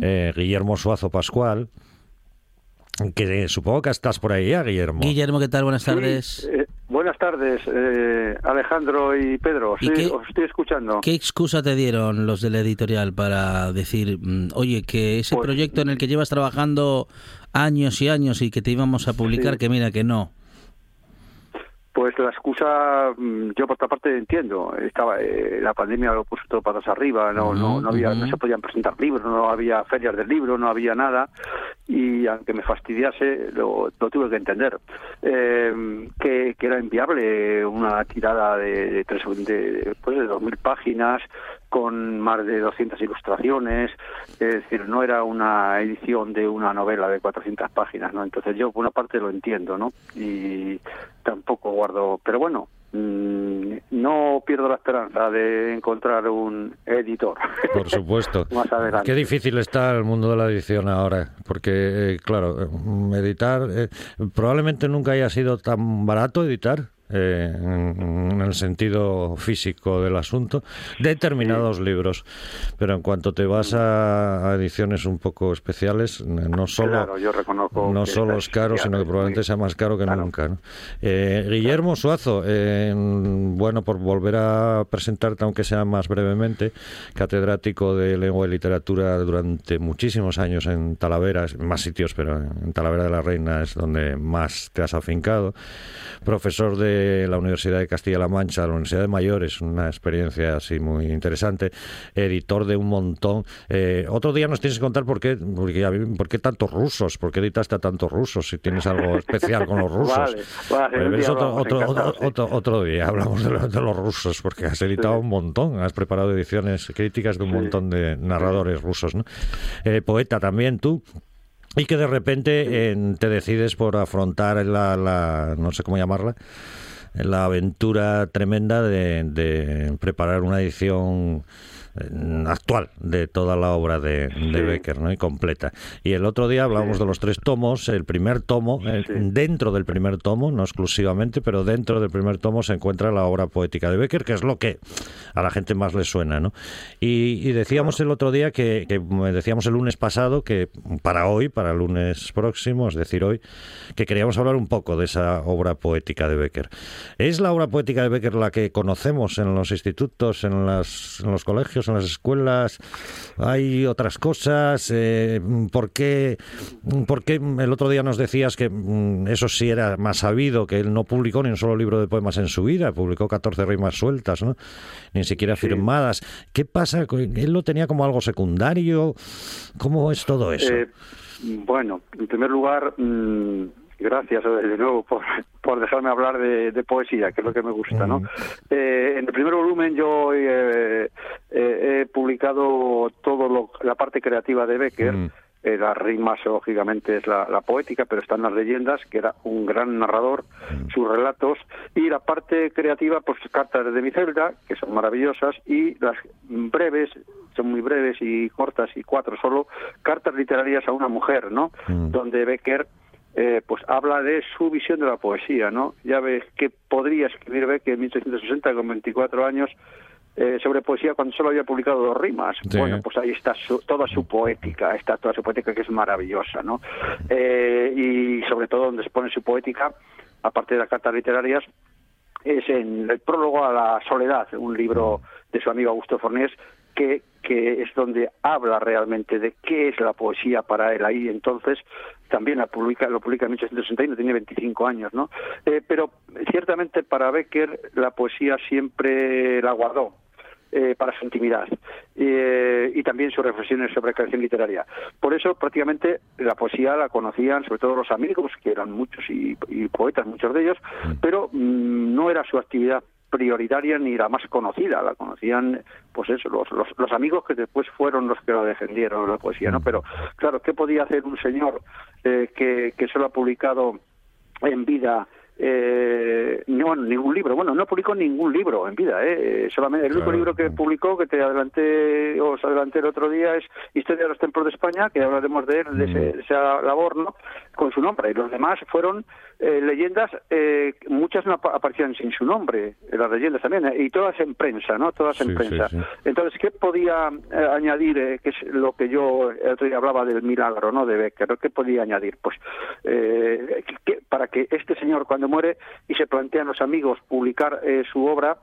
eh, Guillermo Suazo Pascual, que supongo que estás por ahí ya, Guillermo. Guillermo, ¿qué tal? Buenas tardes. Eh, buenas tardes, eh, Alejandro y Pedro. ¿Y Sí, qué- os estoy escuchando. ¿Qué excusa te dieron los de la editorial para decir, mm, oye, que ese Pues- proyecto en el que llevas trabajando años y años y que te íbamos a publicar, Sí. que mira que no? Pues la excusa, mm, yo por otra parte entiendo. Estaba eh, la pandemia lo puso todo patas arriba. No, no, no había, no se podían presentar libros, no había ferias del libro, no había nada. Y aunque me fastidiase, lo, lo tuve que entender. Eh, que, que era inviable una tirada de, de tres, de, pues de dos mil páginas con más de 200 ilustraciones, es decir, no era una edición de una novela de 400 páginas, ¿no? Entonces yo por una parte lo entiendo, ¿no? Y tampoco guardo, pero bueno, mm, no pierdo la esperanza de encontrar un editor. Por supuesto. Más adelante. Qué difícil está el mundo de la edición ahora, porque, eh, claro, eh, editar, eh, probablemente nunca haya sido tan barato editar. Eh, en, el sentido físico del asunto, determinados libros. Pero en cuanto te vas a, a ediciones un poco especiales, no solo, Claro, yo reconozco no solo es caro, sino que probablemente sea más caro que nunca. ¿no? Eh, Guillermo Suazo, eh, bueno, por volver a presentarte, aunque sea más brevemente, catedrático de lengua y literatura durante muchísimos años en Talavera, en más sitios, pero en Talavera de la Reina es donde más te has afincado. Profesor de la Universidad de Castilla-La Mancha, la Universidad de Mayores, una experiencia así muy interesante. Editor de un montón. Eh, otro día nos tienes que contar por qué, porque por qué tantos rusos, por qué editaste a tantos rusos, si tienes algo especial con los rusos. Vale, vale, un es día otro, otro, otro, otro- otro día hablamos de, lo- de los rusos, porque has editado un montón, has preparado ediciones críticas de un montón de narradores rusos. ¿no? Eh, poeta también tú. Y que de repente te decides por afrontar la, la- no sé cómo llamarla, la aventura tremenda de, preparar una edición actual de toda la obra de, de Becker, ¿no? Y completa. Y el otro día hablábamos de los tres tomos. El primer tomo, eh, dentro del primer tomo, no exclusivamente, pero dentro del primer tomo se encuentra la obra poética de Becker, que es lo que a la gente más le suena, ¿no? Y, y decíamos el otro día que, que decíamos el lunes pasado que para hoy, para el lunes próximo, es decir, hoy, que queríamos hablar un poco de esa obra poética de Becker. ¿Es la obra poética de Becker la que conocemos en los institutos, en, las, en los colegios? Colegios, en las escuelas, hay otras cosas. Eh, ¿por, qué, ¿Por qué el otro día nos decías que mm, eso sí era más sabido, que él no publicó ni un solo libro de poemas en su vida, publicó 14 rimas sueltas, ¿no? ni siquiera firmadas? ¿Qué pasa? ¿Él lo tenía como algo secundario? ¿Cómo es todo eso? Eh, bueno, en primer lugar, mm, gracias eh, de nuevo por, por dejarme hablar de, poesía, que es lo que me gusta, ¿no? Eh, en el primer volumen yo eh, he publicado todo la parte creativa de Becker. las rimas, lógicamente, es la, poética, pero están las leyendas, que era un gran narrador, sus relatos, y la parte creativa, pues cartas de mi celda, que son maravillosas, y las breves, son muy breves y cortas, y cuatro solo, cartas literarias a una mujer, ¿no? Donde Becker eh, pues habla de su visión de la poesía, ¿no? Ya ves que podría escribir Becker en 1860 con 24 años eh, sobre poesía cuando solo había publicado dos rimas. Bueno, pues ahí está toda su poética, está toda su poética que es maravillosa, ¿no? Eh, y sobre todo donde se pone su poética, aparte de las cartas literarias, es en el prólogo a la soledad, un libro de su amigo Augusto Fornés, que, que es donde habla realmente de qué es la poesía para él ahí entonces también la publica, lo publica en 1861, tiene 25 años, ¿no? Eh, pero ciertamente para Becker la poesía siempre la guardó, eh, para su intimidad eh, y también sus reflexiones sobre creación literaria. Por eso prácticamente la poesía la conocían sobre todo los amigos, que eran muchos y, poetas, muchos de ellos, mm. pero mm, no era su actividad prioritaria ni la más conocida, la conocían pues eso, los, los, amigos que después fueron los que lo defendieron la poesía, ¿no? Mm. Pero claro, ¿qué podía hacer un señor eh, que, que solo ha publicado en vida eh, no, ningún libro. Bueno, no publicó ningún libro en vida, ¿eh? Solamente el único libro que publicó, que te adelanté, os adelanté el otro día, es Historia de los Templos de España, que hablaremos de él, de, mm. esa labor, ¿no? Con su nombre. Y los demás fueron eh, leyendas, eh, muchas no aparecían sin su nombre, en las leyendas también, ¿eh? y todas en prensa, ¿no? Todas en prensa. Entonces, ¿qué podía añadir, que es lo que yo el otro día hablaba del milagro, ¿no? De Becker, ¿qué podía añadir? Pues, para que este señor, cuando muere y se plantean los amigos publicar eh, su obra,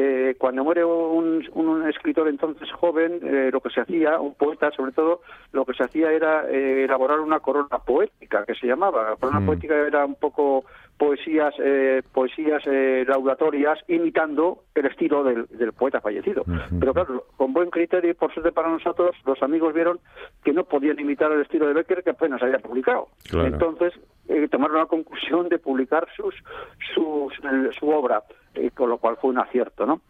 eh, cuando muere un, un, escritor entonces joven, eh, lo que se hacía, un poeta sobre todo, lo que se hacía era elaborar una corona poética, que se llamaba. La corona mm. poética era un poco poesías eh, poesías eh, laudatorias imitando el estilo del, poeta fallecido. Pero claro, con buen criterio y por suerte para nosotros, los amigos vieron que no podían imitar el estilo de Becker que apenas había publicado. Entonces eh, tomaron la conclusión de publicar sus, su, su obra, con lo cual fue un acierto, ¿no?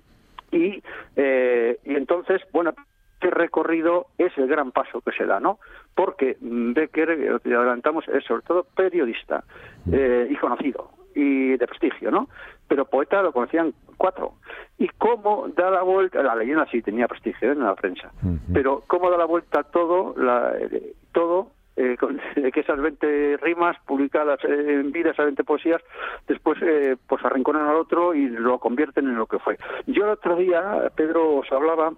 Y, y entonces, bueno, este recorrido es el gran paso que se da, ¿no? Porque Becker, lo que adelantamos, es sobre todo periodista eh, y conocido y de prestigio, ¿no? Pero poeta lo conocían cuatro. Y cómo da la vuelta, la leyenda sí tenía prestigio en la prensa, pero cómo da la vuelta todo, la, eh, todo eh, que esas 20 rimas publicadas en vida, esas 20 poesías, después eh, pues arrinconan al otro y lo convierten en lo que fue. Yo el otro día, Pedro, os hablaba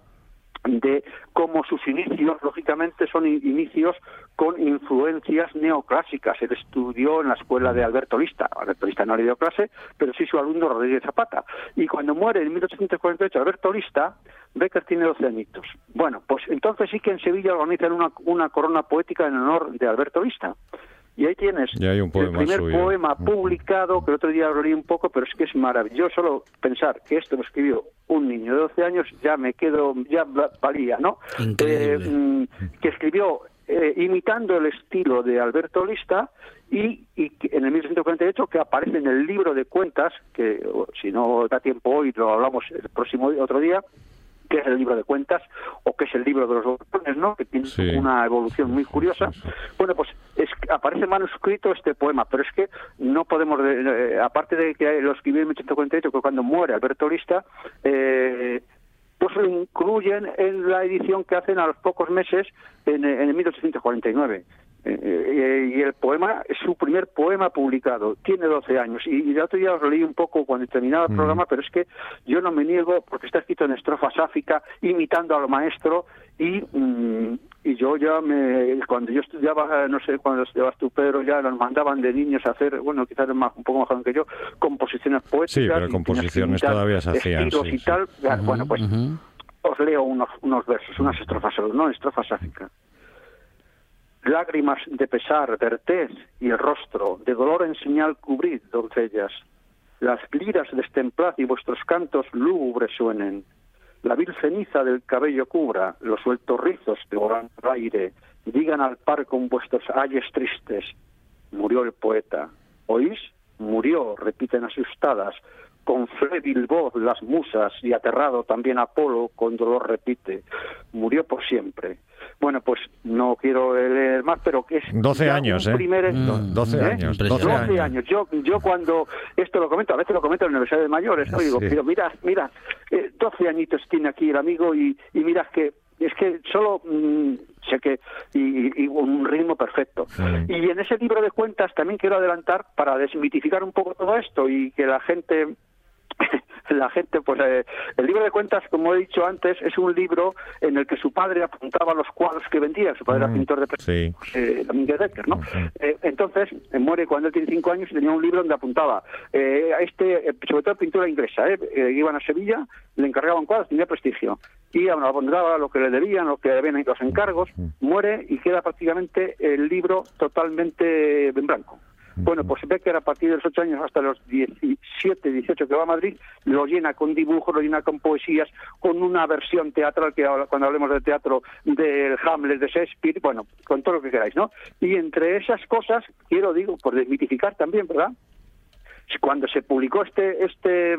de cómo sus inicios, lógicamente, son inicios con influencias neoclásicas. Él estudió en la escuela de Alberto Lista. Alberto Lista no le dio clase, pero sí su alumno Rodríguez Zapata. Y cuando muere en 1848 Alberto Lista, Becker tiene 12 añitos. Bueno, pues entonces sí que en Sevilla organizan una, una corona poética en honor de Alberto Lista. Y ahí tienes el primer poema publicado, que el otro día lo leí un poco, pero es que es maravilloso solo pensar que esto lo escribió un niño de 12 años, ya me quedo, ya valía, ¿no? Eh, mm, que escribió eh, imitando el estilo de Alberto Lista y, y en el 1948 que aparece en el libro de cuentas, que si no da tiempo hoy lo hablamos el próximo otro día, qué es el libro de cuentas o qué es el libro de los botones, ¿no? Que tiene una evolución muy curiosa. bueno, pues es, aparece manuscrito este poema, pero es que no podemos, eh, aparte de que lo escribió en 1848, que cuando muere Alberto Lista, eh, pues lo incluyen en la edición que hacen a los pocos meses en, en 1849. Eh, eh, y el poema es su primer poema publicado, tiene 12 años. Y, el otro día os leí un poco cuando terminaba el mm. programa, pero es que yo no me niego porque está escrito en estrofa sáfica, imitando al maestro. Y, mm, y yo ya me, cuando yo estudiaba, no sé, cuando estudiabas tú, Pedro, ya nos mandaban de niños a hacer, bueno, quizás más, un poco más joven que yo, composiciones poéticas. Sí, pero composiciones todavía se hacían. y tal. Bueno, pues os leo unos, unos versos, unas estrofas no estrofas áficas. Lágrimas de pesar verted y el rostro, de dolor en señal cubrid, doncellas. Las liras destemplad y vuestros cantos lúgubres suenen. La vil ceniza del cabello cubra, los sueltos rizos de volando aire, digan al par con vuestros ayes tristes, murió el poeta. ¿Oís? Murió, repiten asustadas, con frébil voz las musas y aterrado también Apolo con dolor repite, murió por siempre. Bueno, pues no quiero leer más, pero que es 12 ya años, ¿eh? primer- Do- 12 ¿Eh? años, 12 12 años. Yo, yo cuando esto lo comento, a veces lo comento en el aniversario de mayores, ¿no? digo, pero mira, mira, eh, 12 añitos tiene aquí el amigo y, y mira que es que solo mm, sé que y, y un ritmo perfecto. Y en ese libro de cuentas también quiero adelantar para desmitificar un poco todo esto y que la gente la gente, pues eh, el libro de cuentas, como he dicho antes, es un libro en el que su padre apuntaba los cuadros que vendía. Su padre era Mm, pintor de Sí. eh, Domínguez Decker, ¿no? Eh, entonces, eh, muere cuando él tiene cinco años y tenía un libro donde apuntaba, eh, a este, eh, sobre todo pintura inglesa, eh, eh, iban a Sevilla, le encargaban cuadros, tenía prestigio. Y abondaba lo que le debían, lo que debían los encargos, muere y queda prácticamente el libro totalmente en blanco. Bueno, pues Becker a partir de los 8 años hasta los 17, 18 que va a Madrid, lo llena con dibujos, lo llena con poesías, con una versión teatral, que ahora, cuando hablemos de teatro, del Hamlet, de Shakespeare, bueno, con todo lo que queráis, ¿no? Y entre esas cosas, quiero, digo, por desmitificar también, ¿verdad? Cuando se publicó este, este,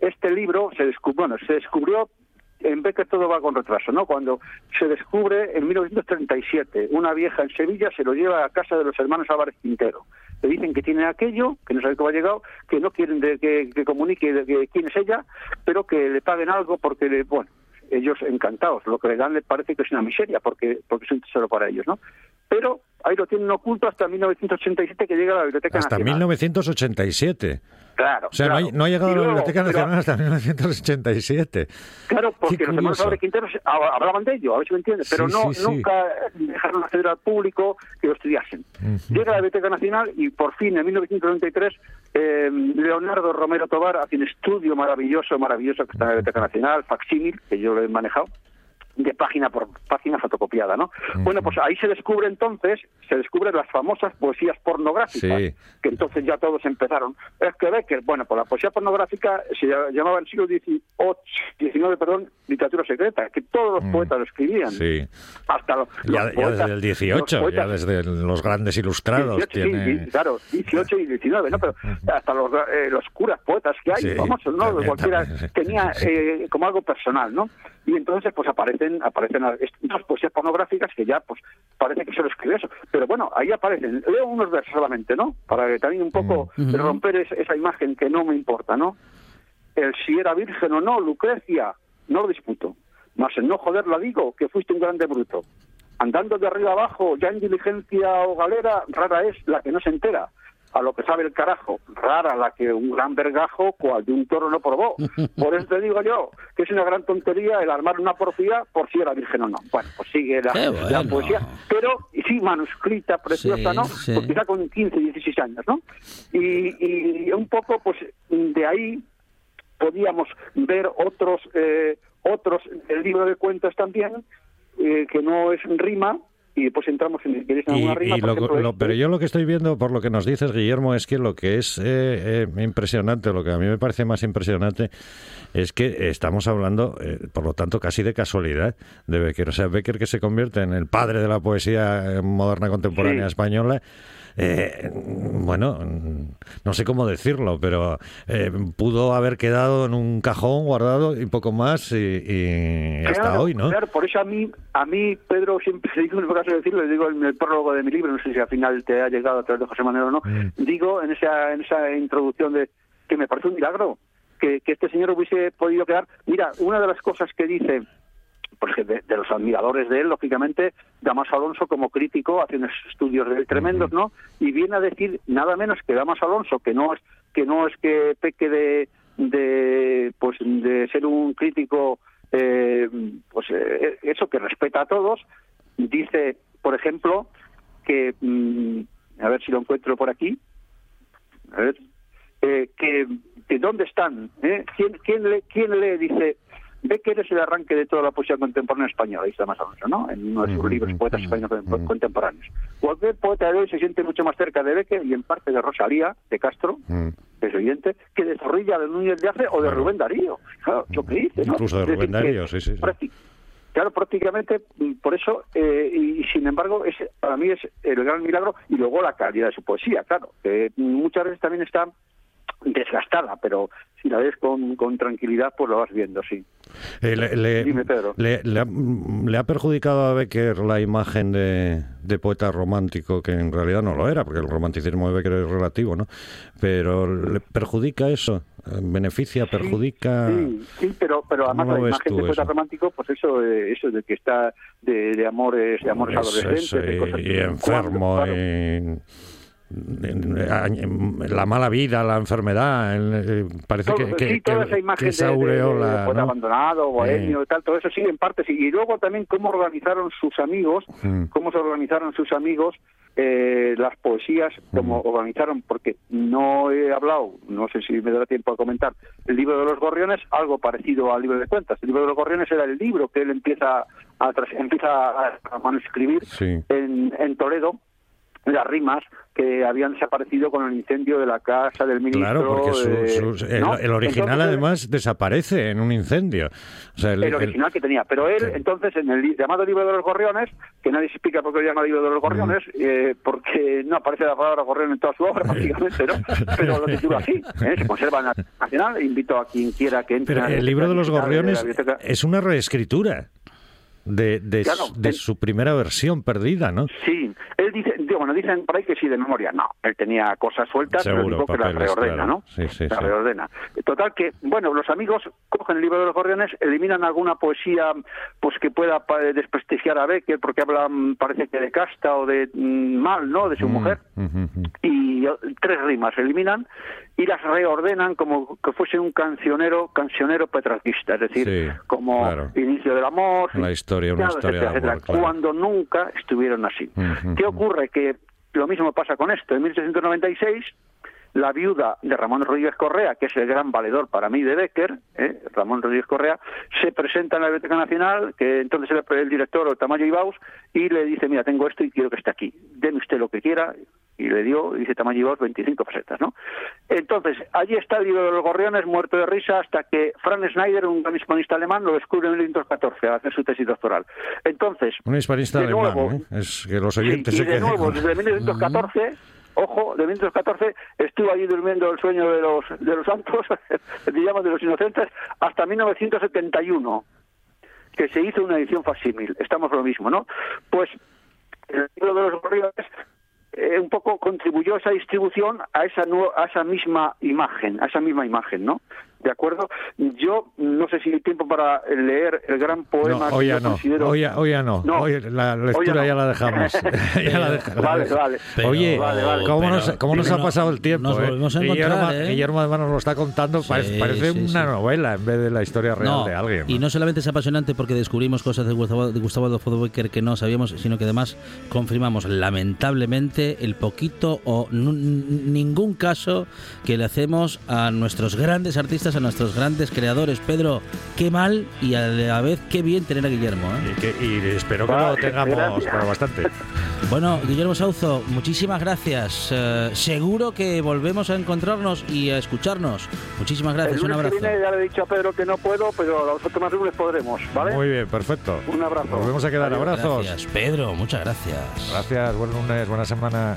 este libro, se descubrió, bueno, se descubrió en Becker todo va con retraso, ¿no? Cuando se descubre en 1937, una vieja en Sevilla se lo lleva a casa de los hermanos Álvarez Quintero. Le dicen que tiene aquello, que no sabe cómo ha llegado, que no quieren de- que, que comunique de- que quién es ella, pero que le paguen algo porque, le- bueno, ellos encantados. Lo que le dan les parece que es una miseria porque, porque es un tesoro para ellos, ¿no? Pero ahí lo tienen oculto hasta 1987 que llega a la Biblioteca Hasta Nacional. 1987. Claro. O sea, no, ha, no ha llegado a la Biblioteca Nacional hasta 1987. Claro, porque los hermanos curioso. Álvarez Quintero se- hab- hablaban de ello, a ver si me entiendes, pero Sí, no sí, sí. nunca dejaron acceder al público que lo estudiasen. Llega a la Biblioteca Nacional y por fin en 1993 eh, Leonardo Romero Tobar hace un estudio maravilloso, maravilloso que está en la Biblioteca Nacional, facsímil, que yo lo he manejado, de página por página fotocopiada, ¿no? Bueno, pues ahí se descubre entonces, se descubren las famosas poesías pornográficas, Sí. que entonces ya todos empezaron. Es que Becker, bueno, pues la poesía pornográfica se ll- llamaba en el siglo XIX, perdón, literatura secreta, que todos los poetas lo escribían. Mm. Sí. Hasta los, Ya, los ya poetas- desde el 18, los ya poetas- desde los grandes ilustrados 18, sí, tiene... sí, claro, 18 y 19, ¿no? Pero hasta los, eh, los curas poetas que hay, famosos, ¿no? también, Cualquiera también, tenía eh, como algo personal, ¿no? Y entonces, pues aparecen aparecen estas poesías pornográficas que ya, pues, parece que se lo escribe eso. Pero bueno, ahí aparecen. Leo unos versos solamente, ¿no? Para que también un poco Mm. romper es- esa imagen que no me importa, ¿no? El si era virgen o no, Lucrecia, no lo disputo. Mas el no joderla digo, que fuiste un grande bruto. Andando de arriba abajo, ya en diligencia o galera, rara es la que no se entera. A lo que sabe el carajo, rara la que un gran vergajo cual de un toro no probó. Por eso te digo yo que es una gran tontería el armar una porfía por si era virgen o no. Bueno, pues sigue la, poesía, pero sí, manuscrita, preciosa, Sí, ¿no? sí. Pues quizá con 15, 16 años, ¿no? Y, y un poco, pues de ahí podíamos ver otros eh, otros el libro de cuentos también eh, que no es rima y después entramos en en Y, alguna rima y por lo- ejemplo, lo- pero yo lo que estoy viendo, por lo que nos dices, Guillermo, es que lo que es eh, eh, impresionante, lo que a mí me parece más impresionante, es que estamos hablando, eh, por lo tanto, casi de casualidad de Becker. O sea, Becker que se convierte en el padre de la poesía eh, moderna contemporánea Sí. española. bueno, no sé cómo decirlo, pero eh, pudo haber quedado en un cajón guardado y poco más y, y hasta hoy, ¿no? Claro, por eso a mí, a mí Pedro, siempre digo, en el caso de decirlo, le digo en el prólogo de mi libro, no sé si al final te ha llegado a través de José Manuel o no, Mm. digo en esa, en esa introducción de que me parece un milagro que, que este señor hubiese podido quedar. Mira, una de las cosas que dice pues que de, de los admiradores de él, lógicamente, Damaso Alonso como crítico hace unos estudios de él tremendos, ¿no? Y viene a decir nada menos que Damaso Alonso, que no es que no es que peque de, de pues de ser un crítico eh, pues eh, eso que respeta a todos, dice, por ejemplo, que mm, a ver si lo encuentro por aquí, a ver, eh, que, que dónde están, ¿Eh? ¿Quién, quién, le, quién lee, dice, Becker es el arranque de toda la poesía contemporánea española, está más Alonso, ¿no? En uno de sus libros, Poetas Españoles Contemporáneos. Cualquier poeta de hoy se siente mucho más cerca de Becker y en parte de Rosalía, de Castro, que es oyente, que de Zorrilla, de Núñez de Ace o de Rubén Darío. Claro, yo qué dice, ¿no? Incluso de Rubén Darío, sí, sí. Claro, prácticamente mm, por eso, eh, y sin embargo, es, para mí es el gran milagro y luego la calidad de su poesía, claro, que muchas veces también está desgastada, pero si la ves con, con tranquilidad, pues lo vas viendo, sí. Eh, le, le- Dime, Pedro. le- le ha, le ha perjudicado a Becker la imagen de, de poeta romántico, que en realidad no lo era, porque el romanticismo de Becker es relativo, ¿no? Pero ¿le perjudica eso? Eh, ¿Beneficia, perjudica? Sí, sí, pero, pero además ¿Cómo la imagen de poeta eso? romántico, pues eso, de, eso de que está de, de amores, de amores Eso, adolescentes, eso, de cosas y, que- y enfermo, claro. y- y- la mala vida, la enfermedad, el- eh, parece Todo- que, que, sí, toda esa imagen que esa de, de- de aureola, poeta ¿no? abandonado, bohemio y tal, todo eso sí, en parte sí. Y luego también cómo organizaron sus amigos, Mm. cómo se organizaron sus amigos eh, las poesías, cómo organizaron, porque no he hablado, no sé si me dará tiempo a comentar, el libro de los gorriones, algo parecido al libro de cuentas. El libro de los gorriones era el libro que él empieza a, empieza a, a manuscribir Sí. en, en Toledo, las rimas que habían desaparecido con el incendio de la casa del ministro. Claro, porque su- de- sus- el, ¿no? el original Entonces, además desaparece en un incendio. O sea, el- el original que tenía. Pero él, entonces, en el llamado libro de los gorriones, que nadie se explica por qué lo llama libro de los gorriones, eh, porque no aparece la palabra gorrión en toda su obra, prácticamente, ¿no? Pero lo titula así, ¿eh? se conserva en la Nacional. Invito a quien quiera que entre. Pero el libro de los gorriones es una reescritura de, de, Claro, su- de el- su primera versión perdida, ¿no? Sí, él dice, bueno, dicen por ahí que sí de memoria. No, él tenía cosas sueltas, pero Seguro, digo que las reordena, claro. ¿no? Sí, sí, las sí. reordena. Total que, bueno, los amigos cogen el libro de los gorriones, eliminan alguna poesía pues que pueda desprestigiar a Becker, porque hablan, parece que de casta o de mm, mal, ¿no?, de su Mm, mujer y eh, tres rimas eliminan y las reordenan como que fuese un cancionero cancionero petrarquista, es decir, Sí, como claro. inicio del amor, La historia, una historia de amor, etcétera, claro. cuando nunca estuvieron así. ¿Qué ocurre? Que lo mismo pasa con esto. En 1896 la viuda de Ramón Rodríguez Correa, que es el gran valedor para mí de Becker, ¿eh? Ramón Rodríguez Correa, se presenta en la Biblioteca Nacional, que entonces era el director Tamayo Ibaus, y le dice, mira, tengo esto y quiero que esté aquí. Deme usted lo que quiera. Y le dio, dice Ibaus, 25 pesetas, ¿no? Entonces, allí está el libro de los gorriones, muerto de risa, hasta que Franz Schneider, un gran hispanista alemán, lo descubre en 1914, al hacer su tesis doctoral. Entonces, Un hispanista de alemán, nuevo, ¿eh? Es que los Sí, oyentes y se de nuevo, desde 1914, ojo, de 1914 estuvo allí durmiendo el sueño de los de los santos, digamos de los inocentes, hasta 1971, que se hizo una edición facsímil. Estamos lo mismo, ¿no? Pues el libro de los gorriones eh, un poco contribuyó esa distribución a esa a esa misma imagen, a esa misma imagen, ¿no? ¿De acuerdo? Yo no sé si hay tiempo para leer el gran poema No, hoy que ya yo no, considero... hoy ya, hoy ya no. No. Hoy la lectura Hoy ya no. ya la dejamos. Ya la deja- Vale, vale. Pero- Oye, Vale, vale. ¿cómo, pero- nos, cómo nos ha pasado el tiempo? nos eh? volvemos a Guillermo, encontrar, ¿eh? Guillermo además nos lo está contando, parece, Sí, parece sí, una sí. novela en vez de la historia real No, de alguien. y no solamente es apasionante porque descubrimos cosas de Gustavo, de Gustavo Adolfo Becker que no sabíamos, sino que además confirmamos lamentablemente el poquito o ningún caso que le hacemos a nuestros grandes artistas, a nuestros grandes creadores. Pedro, qué mal y a la vez qué bien tener a Guillermo. ¿eh? Y, que- y espero que Vale, lo tengamos gracias. para bastante. Bueno, Guillermo Sauzo, muchísimas gracias. Eh, seguro que volvemos a encontrarnos y a escucharnos. Muchísimas El gracias, un que abrazo. viene ya le he dicho a Pedro que no puedo, pero los otros más lunes podremos, ¿vale? Muy bien, perfecto. Un abrazo. Nos volvemos a quedar. Adiós. Abrazos. Gracias, Pedro, muchas gracias. Gracias, buen lunes, buena semana.